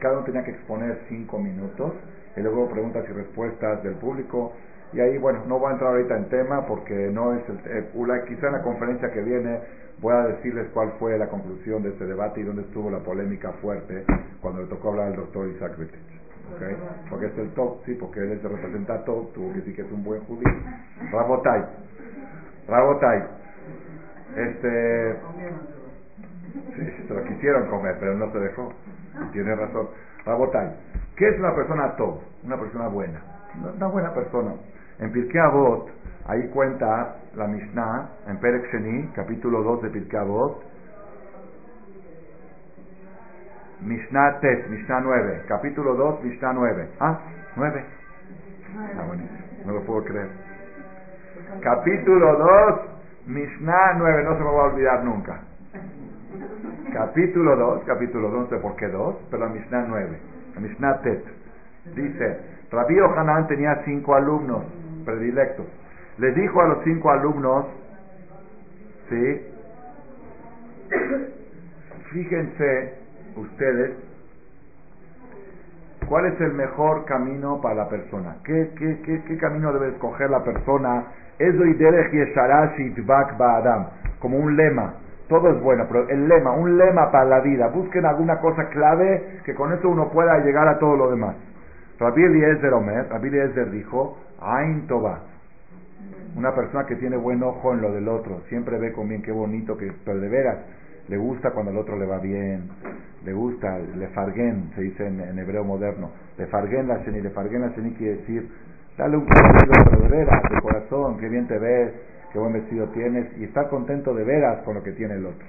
Cada uno tenía que exponer cinco minutos y luego preguntas y respuestas del público. Y ahí, bueno, no voy a entrar ahorita en tema porque no es el. Eh, quizá en la conferencia que viene voy a decirles cuál fue la conclusión de este debate y dónde estuvo la polémica fuerte cuando le tocó hablar al doctor Isaac Rittich. ¿Okay? Porque es el top, sí, porque él es el representante top, tuvo que decir que es un buen judío. Rabotai. Rabotai. Este. Sí, se lo quisieron comer, pero no se dejó. Tiene razón. Rabotai. ¿Qué es una persona top? Una persona buena. Una buena persona. En Pirkei Avot, ahí cuenta la Mishnah, en Perek Sheni, capítulo 2 de Pirkei Avot. Mishnah Tet, Mishnah 9. Capítulo 2, Mishnah 9. Ah, 9. Ah, buenísimo. No lo puedo creer. Capítulo 2, Mishnah 9. No se me va a olvidar nunca. Capítulo 2, capítulo 2, no sé por qué 2, pero la Mishnah 9, la Mishnah Tet. Dice, Rabbi Hanan tenía cinco alumnos predilectos. Les dijo a los cinco alumnos, ¿Sí? Fíjense ustedes cuál es el mejor camino para la persona. ¿Qué, qué, qué, qué camino debe escoger la persona? Como un lema. Todo es bueno, pero el lema, un lema para la vida. Busquen alguna cosa clave que con eso uno pueda llegar a todo lo demás. Rabbi Eliezer Omer, Rabbi Eliezer dijo, Ain Toba. Una persona que tiene buen ojo en lo del otro, siempre ve con bien qué bonito, que, pero de veras, le gusta cuando al otro le va bien, le gusta, le farguen, se dice en, hebreo moderno, le farguen la sheni, le farguen la sheni quiere decir, dale un cumplido, de veras, de corazón, qué bien te ves, qué buen vestido tienes, y estar contento de veras con lo que tiene el otro.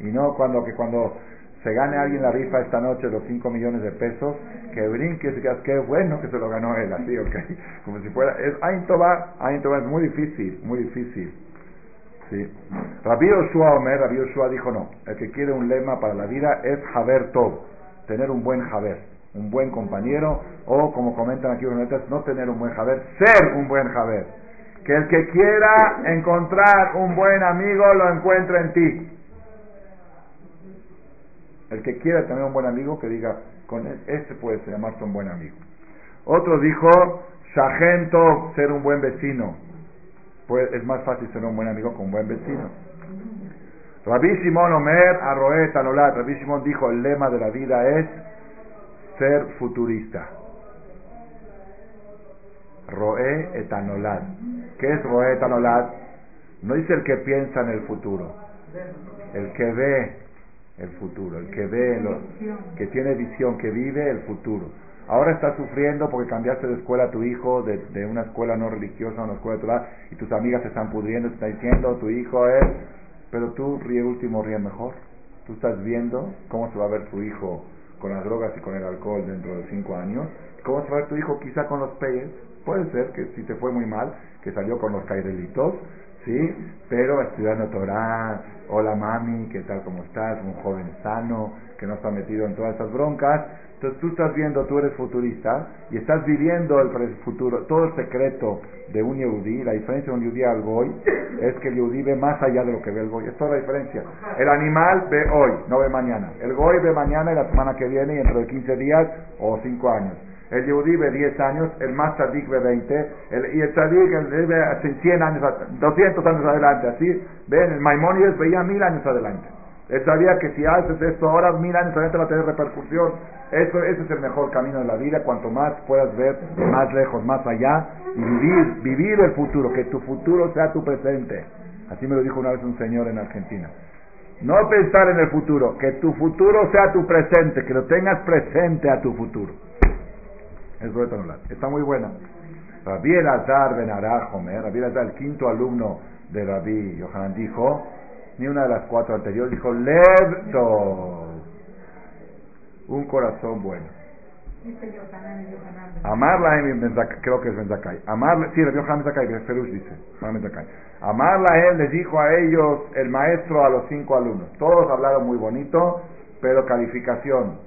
Y no cuando que cuando se gane alguien la rifa esta noche los 5 millones de pesos, que brinque y digas, qué bueno que se lo ganó él, así, ok, como si fuera, es Aintoba, Aintoba es muy difícil, muy difícil. Sí. Rabbi Yoshua Omer, Rabbi Yoshua dijo no, el que quiere un lema para la vida es Haber Tov, tener un buen Haber, un buen compañero, o como comentan aquí los letras, no tener un buen Haber, ser un buen Haber. Que el que quiera encontrar un buen amigo lo encuentre en ti. El que quiera tener un buen amigo, que diga, con este puede llamarse un buen amigo. Otro dijo, Shagento, ser un buen vecino. Pues es más fácil ser un buen amigo con un buen vecino. Rabbi Shimon Omer, Arroé, Tanolat. Rabbi Shimon dijo, el lema de la vida es ser futurista. Roé etanolat. ¿Qué es Roé etanolat? No dice el que piensa en el futuro, el que ve el futuro, el que ve, lo, que tiene visión, que vive el futuro. Ahora estás sufriendo porque cambiaste de escuela a tu hijo, de, una escuela no religiosa a una escuela de Torah, y tus amigas se están pudriendo, te están diciendo, tu hijo es, pero tú ríe último, ríe mejor. Tú estás viendo cómo se va a ver tu hijo con las drogas y con el alcohol dentro de cinco años, cómo se va a ver tu hijo quizá con los peyes, puede ser que si te fue muy mal, que salió con los cairelitos, ¿sí? Pero estudiando Torah, hola mami, ¿qué tal, cómo estás? Un joven sano, que no está metido en todas estas broncas. Entonces tú estás viendo, tú eres futurista y estás viviendo el futuro. Todo el secreto de un yehudí, la diferencia de un yehudí al goy, es que el yehudí ve más allá de lo que ve el goy. Es toda la diferencia. El animal ve hoy, no ve mañana. El goy ve mañana y la semana que viene y dentro de 15 días o 5 años. El Yehudí ve 10 años, el más tzadik ve 20, y el tzadik ve 100 años, 200 años adelante. Así, ven, el Maimónides veía mil años adelante. Él sabía que si haces esto ahora, mil años va a tener repercusión. Eso, ese es el mejor camino de la vida, cuanto más puedas ver más lejos, más allá, y vivir, vivir el futuro, que tu futuro sea tu presente. Así me lo dijo una vez un señor en Argentina. No pensar en el futuro, que tu futuro sea tu presente, que lo tengas presente a tu futuro. Está muy buena. Rabbi Elazar Ben Arajomer, Rabbi Elazar, el quinto alumno de Rabbi Yohanan, dijo, ni una de las cuatro anteriores, dijo, Lev un corazón bueno. Amarla en creo que es Benzakai. Amarla, sí, Rabbi Yohanan Benzakai, Ferush dice, Amarla él les dijo a ellos, el maestro, a los cinco alumnos. Todos hablaron muy bonito, pero calificación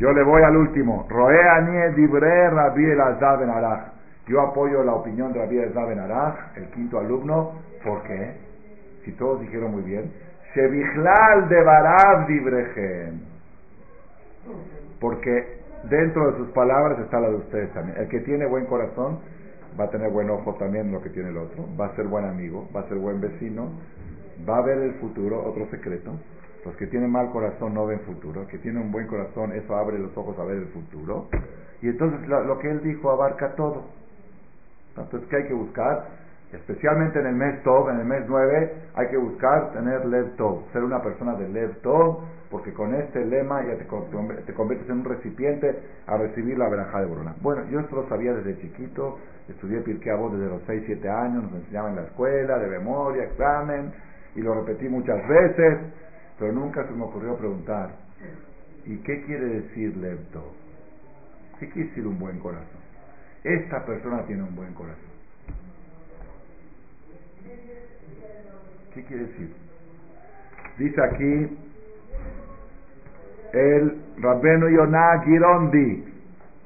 yo le voy al último. Roe dibre Rabbi Elazar ben Arach. Yo apoyo la opinión de Rabbi Elazar ben Arach, el quinto alumno. ¿Por qué? Si todos dijeron muy bien. Shebichlal de Barab. Porque dentro de sus palabras está la de ustedes también. El que tiene buen corazón va a tener buen ojo también lo que tiene el otro. Va a ser buen amigo, va a ser buen vecino. Va a ver el futuro, otro secreto los que tienen mal corazón no ven futuro. El que tiene un buen corazón, eso abre los ojos a ver el futuro. Y entonces lo, que él dijo abarca todo. Entonces, ¿qué hay que buscar? Especialmente en el mes Tov, en el mes 9, hay que buscar tener Lev Tov, ser una persona de Lev Tov, porque con este lema ya te, te conviertes en un recipiente a recibir la verajá de Borona. Bueno, yo esto lo sabía desde chiquito, estudié Pirkei Avot desde los 6, 7 años, nos enseñaban en la escuela, de memoria, examen, y lo repetí muchas veces, pero nunca se me ocurrió preguntar, ¿y qué quiere decir lepto? ¿Qué quiere decir un buen corazón? Esta persona tiene un buen corazón. ¿Qué quiere decir? Dice aquí el Rabbeno Yonah Girondi,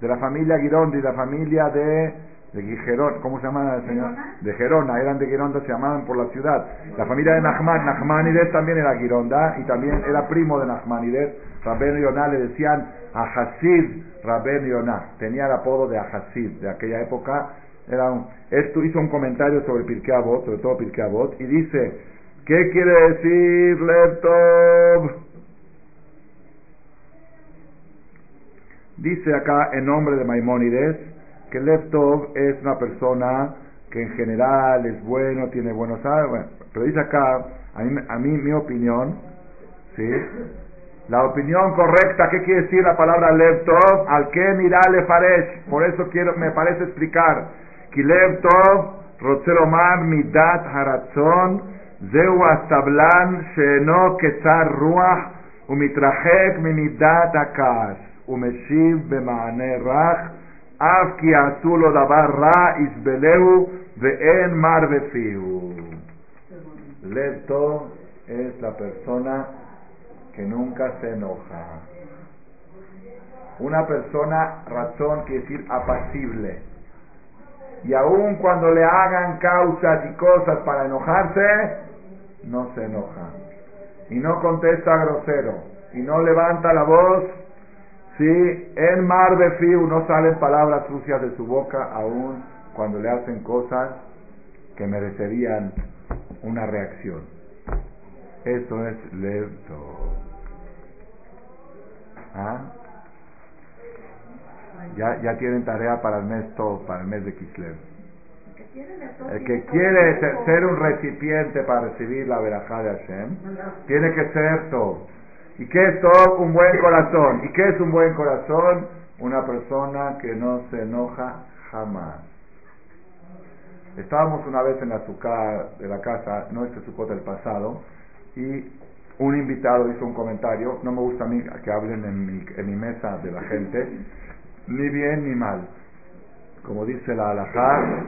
de la familia Girondi, la familia de de Gerona, ¿cómo se llama el señor? De Gerona, eran de Gironda, se llamaban por la ciudad. La familia de Nachman, Nachmanides también era Gironda y también era primo de Nachmanides. Rabben Yonah le decían a Hasid Rabben Yonah, tenía el apodo de Ahasid de aquella época. Era esto hizo un comentario sobre Pirkei Avot, sobre todo Pirkei Avot, y dice, ¿qué quiere decir Lev Dice acá en nombre de Maimónides que Lev es una persona que en general es bueno, tiene buenos bueno, pero dice acá, a mí, a mí mi opinión, ¿sí? La opinión correcta, ¿qué quiere decir la palabra Lev Al que mira le faresh. Por eso quiero, me parece explicar. Que Lev Tov, Rotzelomar, Midat, Haratzon, Zeu Astablan, Sheno, Ketzar, Ruach, Umitrahek, Mimidat, Akas, Umeshiv, Bemaane, Rach, Av ki asulo davar ra, Isbeleu, Ve'en mar befiu. Lev Tov es la persona que nunca se enoja. Una persona, razón quiere decir apacible. Y aun cuando le hagan causas y cosas para enojarse, no se enoja. Y no contesta grosero. Y no levanta la voz. Si en mar de fiu no salen palabras sucias de su boca, aun cuando le hacen cosas que merecerían una reacción. Eso es lento. ¿Ah? Ya, ya tienen tarea para el mes todo, para el mes de Kislev. El que quiere ser un recipiente para recibir la verajá de Hashem, tiene que ser todo. ¿Y qué es todo? Un buen corazón. ¿Y qué es un buen corazón? Una persona que no se enoja jamás. Estábamos una vez en la azúcar de la casa, no este sucot del pasado, y un invitado hizo un comentario, no me gusta a mí que hablen en mi, en mi mesa de la gente, ni bien ni mal. Como dice la alajá,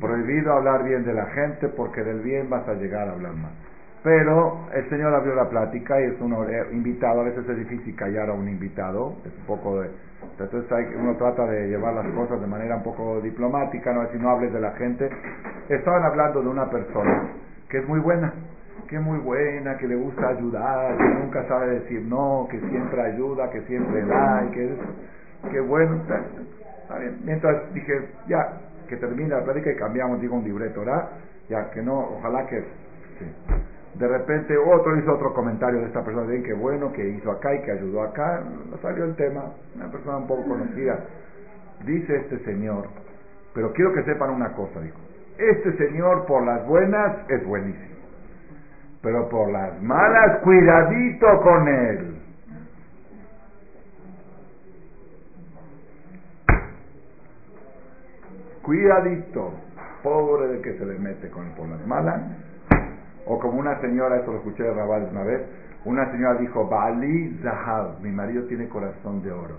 prohibido hablar bien de la gente porque del bien vas a llegar a hablar mal. Pero el Señor abrió la plática y es un invitado, a veces es difícil callar a un invitado, es un poco de... Entonces hay, uno trata de llevar las cosas de manera un poco diplomática, no si no hables de la gente. Estaban hablando de una persona que es muy buena, que muy buena, que le gusta ayudar, que nunca sabe decir no, que siempre ayuda, que siempre da, y que, que bueno, está, bien. Mientras dije, ya, que termine la plática y cambiamos, digo un libreto, ¿verdad? Ya, que no, ojalá que... De repente otro hizo otro comentario de esta persona, bien, que bueno, que hizo acá y que ayudó acá, no salió el tema, una persona un poco conocida. Dice este señor, pero quiero que sepan una cosa, dijo, este señor por las buenas es buenísimo pero por las malas, cuidadito con él. Cuidadito, pobre de que se le mete con él por las malas. O como una señora, esto lo escuché de Rabal una vez, una señora dijo, Bali Zahab, mi marido tiene corazón de oro,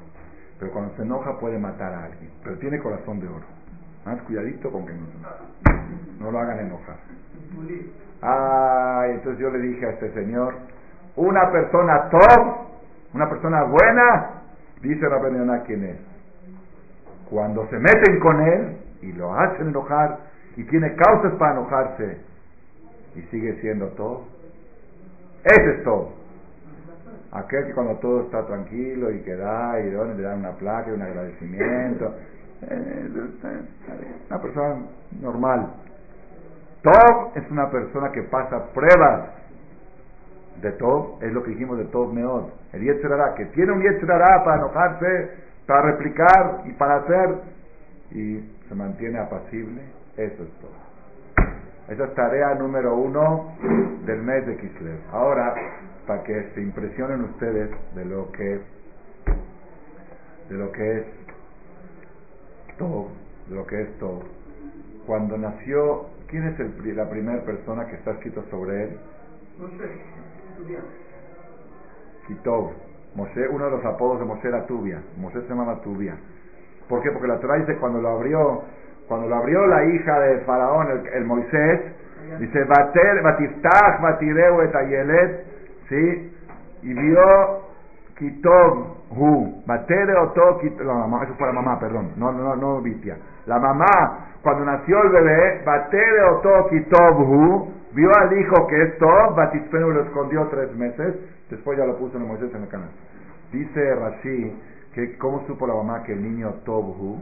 pero cuando se enoja puede matar a alguien, pero tiene corazón de oro. Más cuidadito con que no, no lo hagan enojar. Ay, entonces yo le dije a este señor, una persona top, una persona buena, dice Yonah quién es. Cuando se meten con él y lo hacen enojar y tiene causas para enojarse y sigue siendo todo, ese es todo. Aquel que cuando todo está tranquilo y que da y le dan una placa y un agradecimiento, eh, una persona normal. Tov es una persona que pasa pruebas de Tov, es lo que dijimos de Tov Meod. El Yetzerará, que tiene un Yetzerará para enojarse, para replicar y para hacer, y se mantiene apacible, eso es todo. Esa es tarea número uno del mes de Kislev. Ahora, para que se impresionen ustedes de lo que de lo que es Tov, de lo que es Tov. Cuando nació ¿Quién es el, la primera persona que está escrito sobre él? Moshe, Kitov. Moshe, uno de los apodos de Moshe era Tubia. Moshe se llamaba Tubia. ¿Por qué? Porque la Torah dice cuando lo abrió, cuando lo abrió la hija de Faraón, el, Moisés, dice Batiftach, Batireu et ¿sí? Y vio Kitov, Hu, Batere Oto, eso fue la mamá, perdón, no, no, no, Vitia. La mamá, cuando nació el bebé, Batere Otoki Tobhu, vio al hijo que es Tob, Batispenu lo escondió tres meses, después ya lo puso en Moisés en el canal. Dice Rashi que cómo supo la mamá que el niño Tobhu,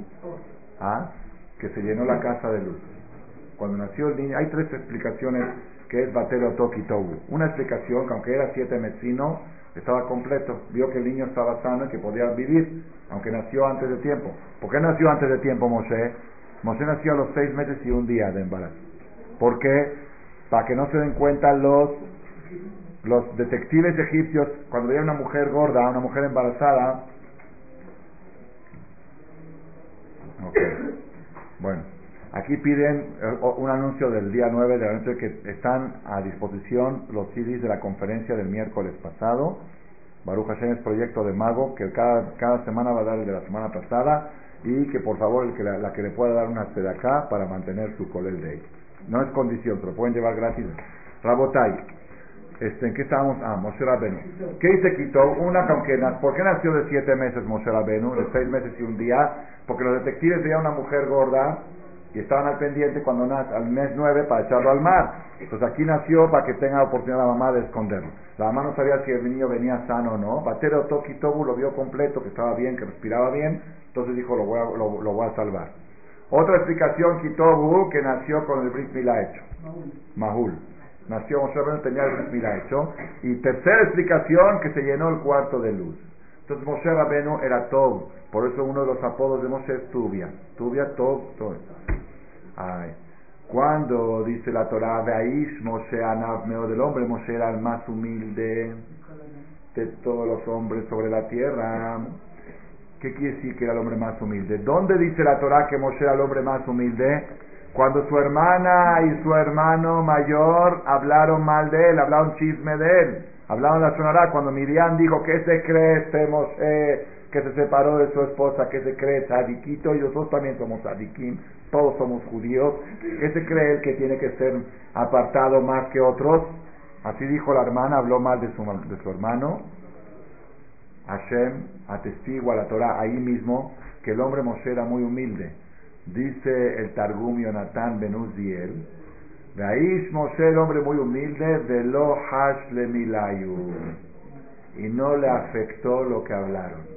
¿ah? que se llenó la casa de luz. Cuando nació el niño, hay tres explicaciones que es Batero Toki Tobu. Una explicación que aunque era siete mesino, estaba completo. Vio que el niño estaba sano y que podía vivir, aunque nació antes de tiempo. ¿Por qué nació antes de tiempo Moshe? Moshe nació a los seis meses y un día de embarazo. ¿Por qué? Para que no se den cuenta los, los detectives egipcios, cuando veían una mujer gorda, una mujer embarazada. Ok. Bueno. Aquí piden eh, un anuncio del día 9 de la noche que están a disposición los CDs de la conferencia del miércoles pasado. Baruch Hashem es proyecto de mago que cada, cada semana va a dar el de la semana pasada y que por favor el que la, que le pueda dar una de acá para mantener su colel de ahí. No es condición, se lo pueden llevar gratis. Rabotai, este, ¿en qué estábamos? Ah, Moshe Rabenu. ¿Qué dice Quito? Una, aunque, ¿por qué nació de siete meses Moshe Rabenu? De seis meses y un día. Porque los detectives veían una mujer gorda y estaban al pendiente cuando nace, al mes 9 para echarlo al mar. Entonces aquí nació para que tenga oportunidad la mamá de esconderlo. La mamá no sabía si el niño venía sano o no. Batero Toki Tobu lo vio completo, que estaba bien, que respiraba bien, entonces dijo lo voy a, lo, voy a salvar. Otra explicación, Kitobu, que nació con el Brit Milá hecho. Mahul. Nació Moshe tenía el Brit Milá hecho. Y tercera explicación, que se llenó el cuarto de luz. Entonces Moshe Rabenu era Tob. Por eso uno de los apodos de Moshe es Tubia. Tubia, Tob, Tob. Ay. Cuando dice la Torah, Veaish Moshe Anavmeo del hombre, Moshe era el más humilde de todos los hombres sobre la tierra. ¿Qué quiere decir que era el hombre más humilde? ¿Dónde dice la Torah que Moshe era el hombre más humilde? Cuando su hermana y su hermano mayor hablaron mal de él, hablaron chisme de él, hablaron la sonará. Cuando Miriam dijo, ¿qué se cree este Moshe que se separó de su esposa? ¿Qué se cree? Sadiquito, y nosotros también somos sadiquín todos somos judíos, ¿qué se cree que tiene que ser apartado más que otros? Así dijo la hermana, habló mal de su, de su hermano. Hashem atestigua la Torah ahí mismo que el hombre Moshe era muy humilde. Dice el Targum Yonatan Ben Uziel, Aish Moshe, el hombre muy humilde, de lo hash le milayu. Y no le afectó lo que hablaron.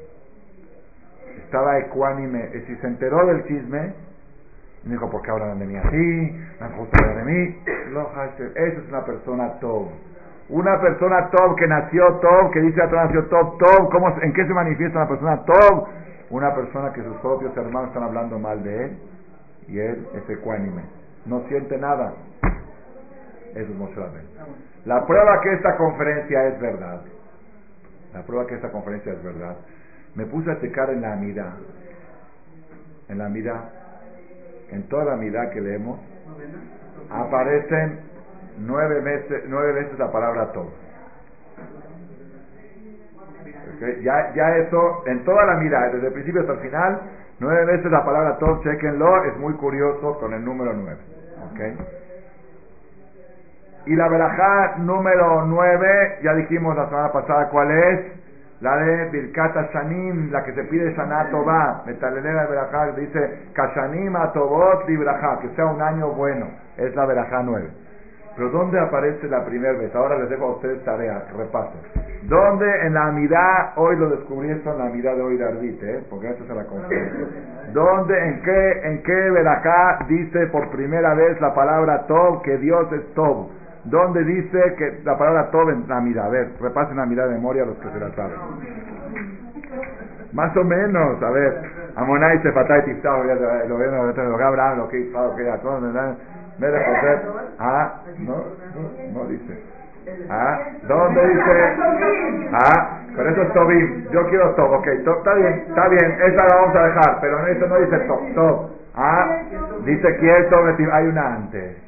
Estaba ecuánime. Y si se enteró del chisme, me dijo, ¿por qué hablan de mí así? No gusta hablar de mí. Esa es una persona top. Una persona top que nació top, que dice a nació top, top. ¿Cómo, ¿En qué se manifiesta una persona top? Una persona que sus propios hermanos están hablando mal de él y él es ecuánime. No siente nada. Eso es Moshe La prueba que esta conferencia es verdad. La prueba que esta conferencia es verdad. Me puse a checar en la amida. En la amida en toda la mirada que leemos, aparecen nueve veces, nueve veces la palabra todo. Ya, ya eso, en toda la mirada, desde el principio hasta el final, nueve veces la palabra todo, chequenlo, es muy curioso con el número nueve. Y la verajá número nueve, ya dijimos la semana pasada cuál es, la de Birkata Shanim, la que se pide Shana Tová, Metalelera de Berajá, dice Kashanim Atobot Libraja, que sea un año bueno, es la Berajá 9. Pero ¿dónde aparece la primera vez? Ahora les dejo a ustedes tarea, repaso. ¿Dónde en la Amidad, hoy lo descubrí esto en la Amidad de hoy de Ardite, ¿eh? porque esto es la conferencia. ¿Dónde, en qué, en qué Berajá dice por primera vez la palabra Tov, que Dios es Tov? ¿Dónde dice que la palabra todo en la mirada? A ver, repasen la mirada de memoria a los que se la saben. Más o menos, a ver. Amonai se patay tiftao, lo ven, lo ven, lo Abraham, lo que hizo, que todo, Mere José. Ah, no, no, dice. Ah, ¿dónde dice? Ah, con eso es Tobim. Yo quiero Tob, ok, está bien, está bien, esa la vamos a dejar, pero eso no dice Tob, Tob. Ah, dice quieto, hay una antes.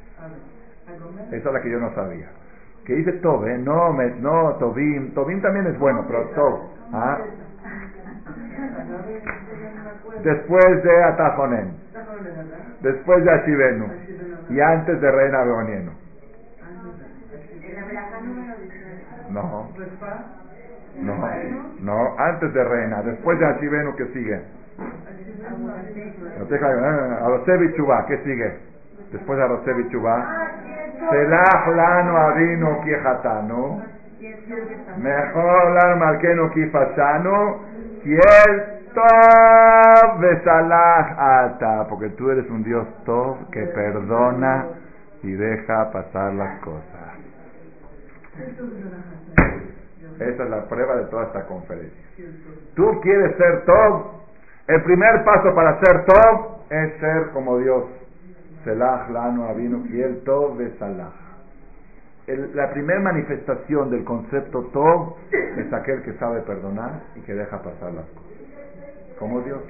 Esa es la que yo no sabía. Que dice Tob, ¿eh? No, me, no, Tobim. Tobim también es bueno, pero Tob. ¿ah? Después de Atajonen. Después de Ashivenu. Y antes de Reina Beonieno. No. No, no, antes de Reina, después de Ashivenu que sigue. Arosevi Chubá, ¿qué sigue? Después de Chubá. Selah lano avino kiejatano. Mejor lano marqueno kifasano. Kiel tov besalah alta. Porque tú eres un Dios tov que perdona y deja pasar las cosas. Esa es la prueba de toda esta conferencia. Tú quieres ser Tov. El primer paso para ser Tov es ser como Dios. Selah, Lano, Avino, Kiel, Tov, la primera manifestación del concepto Tov es aquel que sabe perdonar y que deja pasar las cosas. Como Dios.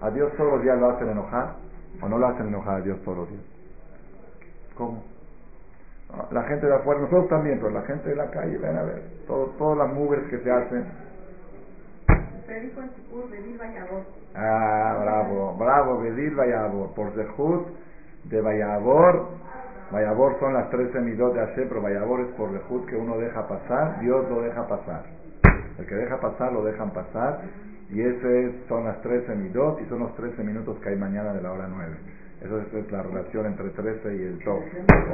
¿A Dios todos los días lo hacen enojar? ¿O no lo hacen enojar a Dios todos los días? ¿Cómo? La gente de afuera, nosotros también, pero la gente de la calle, ven a ver, todo, todas las mugres que se hacen. Ah, bravo, bravo, Bedil Vayabor. Por Zehut de Vayabor. Vayabor son las tres semidot de Hashem, pero Vayabor es por Zehut que uno deja pasar, Dios lo deja pasar. El que deja pasar, lo dejan pasar. Y ese son las tres semidot y son los 13 minutos que hay mañana de la hora 9. Esa es la relación entre 13 y el top.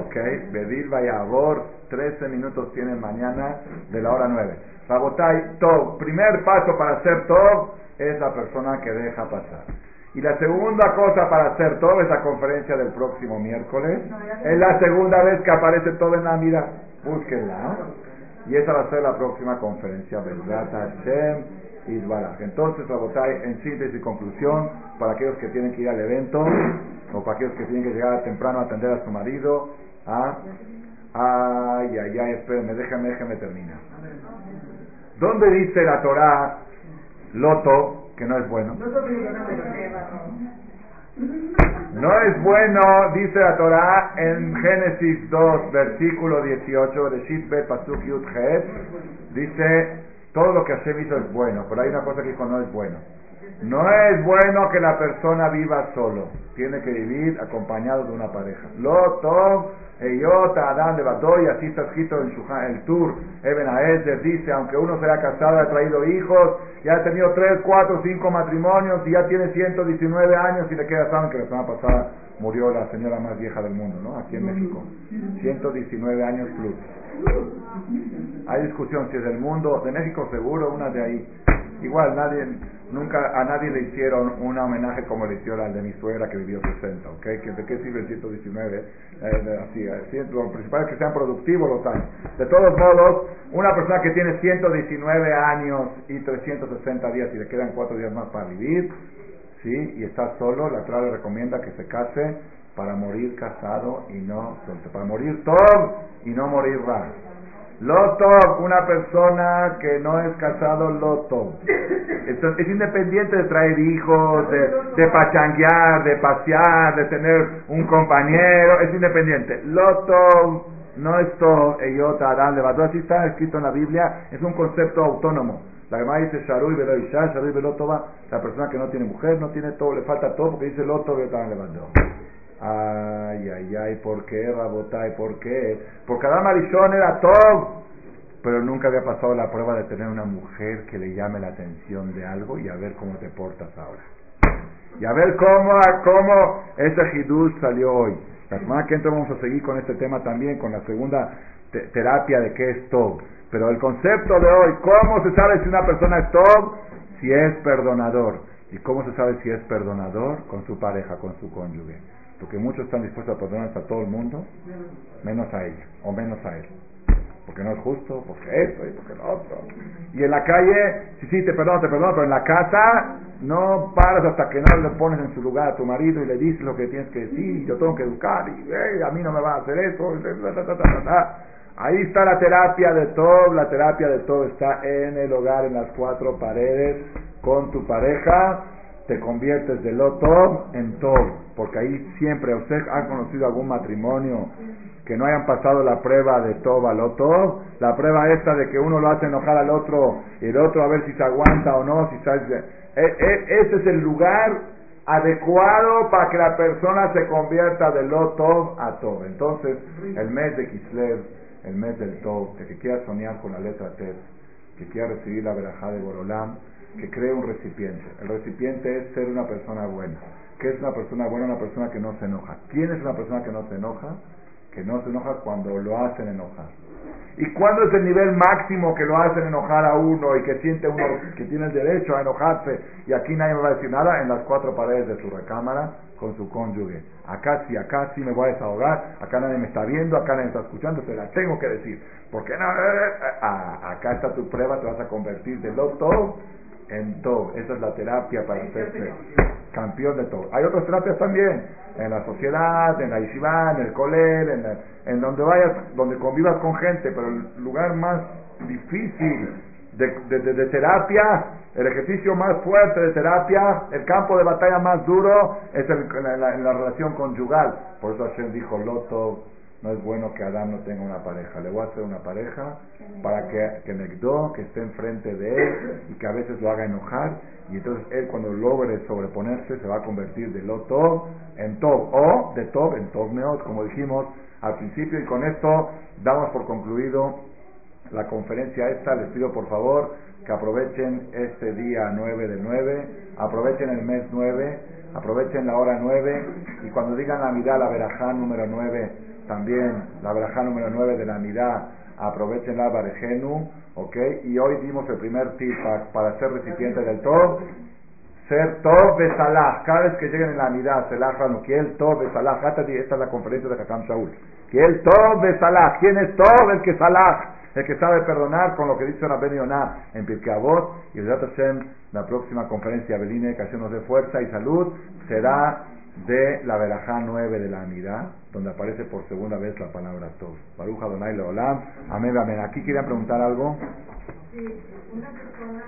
¿Ok? Bedil Vayabor, 13 minutos tiene mañana de la hora 9. Rabotai, top. Primer paso para hacer top es la persona que deja pasar. Y la segunda cosa para hacer todo es la conferencia del próximo miércoles. Es la segunda vez que aparece todo en la mira. Búsquenla. Y esa va a ser la próxima conferencia. Belzat Hashem Entonces, Rabotai, en síntesis y conclusión, para aquellos que tienen que ir al evento, o para aquellos que tienen que llegar temprano a atender a su marido. ¿ah? Ay, ay, ay, espérenme, déjame, déjame terminar. ¿Dónde dice la Torah loto que no es bueno? No es bueno, dice la Torah en Génesis 2, versículo 18 de Shitbet Pasuk Yud dice, todo lo que Hashem hizo es bueno, pero hay una cosa que dijo no es bueno. No es bueno que la persona viva solo. Tiene que vivir acompañado de una pareja. Loto, Eyota, Adán de y así está escrito en el Tour. Eben Aezer dice, aunque uno se haya casado, ha traído hijos, ya ha tenido 3, 4, 5 matrimonios y ya tiene 119 años y le queda, saben que la semana pasada murió la señora más vieja del mundo, ¿no? Aquí en México. 119 años plus. Hay discusión si es del mundo, de México seguro, una de ahí. Igual, nadie, nunca a nadie le hicieron un homenaje como le hicieron al de mi suegra que vivió 60, ¿ok? ¿De qué sirve el 119? Eh, así, eh, lo principal es que sean productivos los años. De todos modos, una persona que tiene 119 años y 360 días y le quedan 4 días más para vivir, ¿sí? Y está solo, la Torah le recomienda que se case para morir casado y no para morir todo y no morir raro. Loto, una persona que no es casado, loto. Es, independiente de traer hijos, de, de pachanguear, de pasear, de tener un compañero, es independiente. Loto no es todo, eyota, adán, levador, así está escrito en la Biblia, es un concepto autónomo. La Gemara dice Sharu y Velo Isha, Sharu y la persona que no tiene mujer, no tiene todo, le falta todo porque dice Loto, Velotan, levador. Ay, ay, ay, ¿por qué, Rabotai? ¿Por qué? Porque Adam Arishon era todo, pero nunca había pasado la prueba de tener una mujer que le llame la atención de algo y a ver cómo te portas ahora. Y a ver cómo, cómo ese Hidush salió hoy. La semana que entra vamos a seguir con este tema también, con la segunda terapia de qué es todo. Pero el concepto de hoy, ¿cómo se sabe si una persona es todo? Si es perdonador. ¿Y cómo se sabe si es perdonador? Con su pareja, con su cónyuge. Porque muchos están dispuestos a perdonar a todo el mundo, menos a ella, o menos a él. Porque no es justo, porque esto y porque lo otro. Y en la calle, sí, sí, te perdono, te perdono, pero en la casa no paras hasta que no le pones en su lugar a tu marido y le dices lo que tienes que decir, yo tengo que educar, y a mí no me va a hacer eso. Ahí está la terapia de todo, la terapia de todo está en el hogar, en las cuatro paredes, con tu pareja te conviertes de lo todo en todo, porque ahí siempre, ¿usted ha conocido algún matrimonio que no hayan pasado la prueba de todo a lo todo? La prueba esta de que uno lo hace enojar al otro y el otro a ver si se aguanta o no, si e, e, ese es el lugar adecuado para que la persona se convierta de lo todo a todo. Entonces, el mes de Kislev, el mes del todo, que quiera soñar con la letra T, que quiera recibir la verajá de Borolam, que cree un recipiente. El recipiente es ser una persona buena. ¿Qué es una persona buena? Una persona que no se enoja. ¿Quién es una persona que no se enoja? Que no se enoja cuando lo hacen enojar. ¿Y cuándo es el nivel máximo que lo hacen enojar a uno y que siente uno que tiene el derecho a enojarse y aquí nadie me va a decir nada? En las cuatro paredes de su recámara con su cónyuge. Acá sí, acá sí me voy a desahogar, acá nadie me está viendo, acá nadie me está escuchando, se la tengo que decir. Porque no, ah, acá está tu prueba, te vas a convertir de loto en todo. Esa es la terapia para hacerse campeón de todo. Hay otras terapias también, en la sociedad, en la yeshiva, en el colel, en, en donde vayas, donde convivas con gente, pero el lugar más difícil de, de, terapia, el ejercicio más fuerte de terapia, el campo de batalla más duro es en, la, la relación conyugal. Por eso Hashem dijo, Loto, no es bueno que Adán no tenga una pareja. Le voy a hacer una pareja para que, que Negdo, que esté enfrente de él y que a veces lo haga enojar. Y entonces él cuando logre sobreponerse se va a convertir de lo en Tov o de Tov en Meot, como dijimos al principio. Y con esto damos por concluido la conferencia esta. Les pido por favor que aprovechen este día 9 del 9, aprovechen el mes 9, aprovechen la hora 9 y cuando digan la mirada, la verajá número 9, también la verajá número 9 de la mirada, aprovechen la barejenu, ok, y hoy dimos el primer tip para, ser recipiente del todo, ser todo de Salah, cada vez que lleguen en la mirada, Selah el todo de Salah, esta es la conferencia de Hakam Shaul, el todo de ¿quién es todo el que Salah? El que sabe perdonar con lo que dice Rabben Yonah en Pirkei Avot. Y el Hashem, la próxima conferencia Beline, que nos dé fuerza y salud, será de la Berajá 9 de la Amidad, donde aparece por segunda vez la palabra Tov. Baruja Donai Leolam. Amén, amén. Aquí querían preguntar algo. Sí, una persona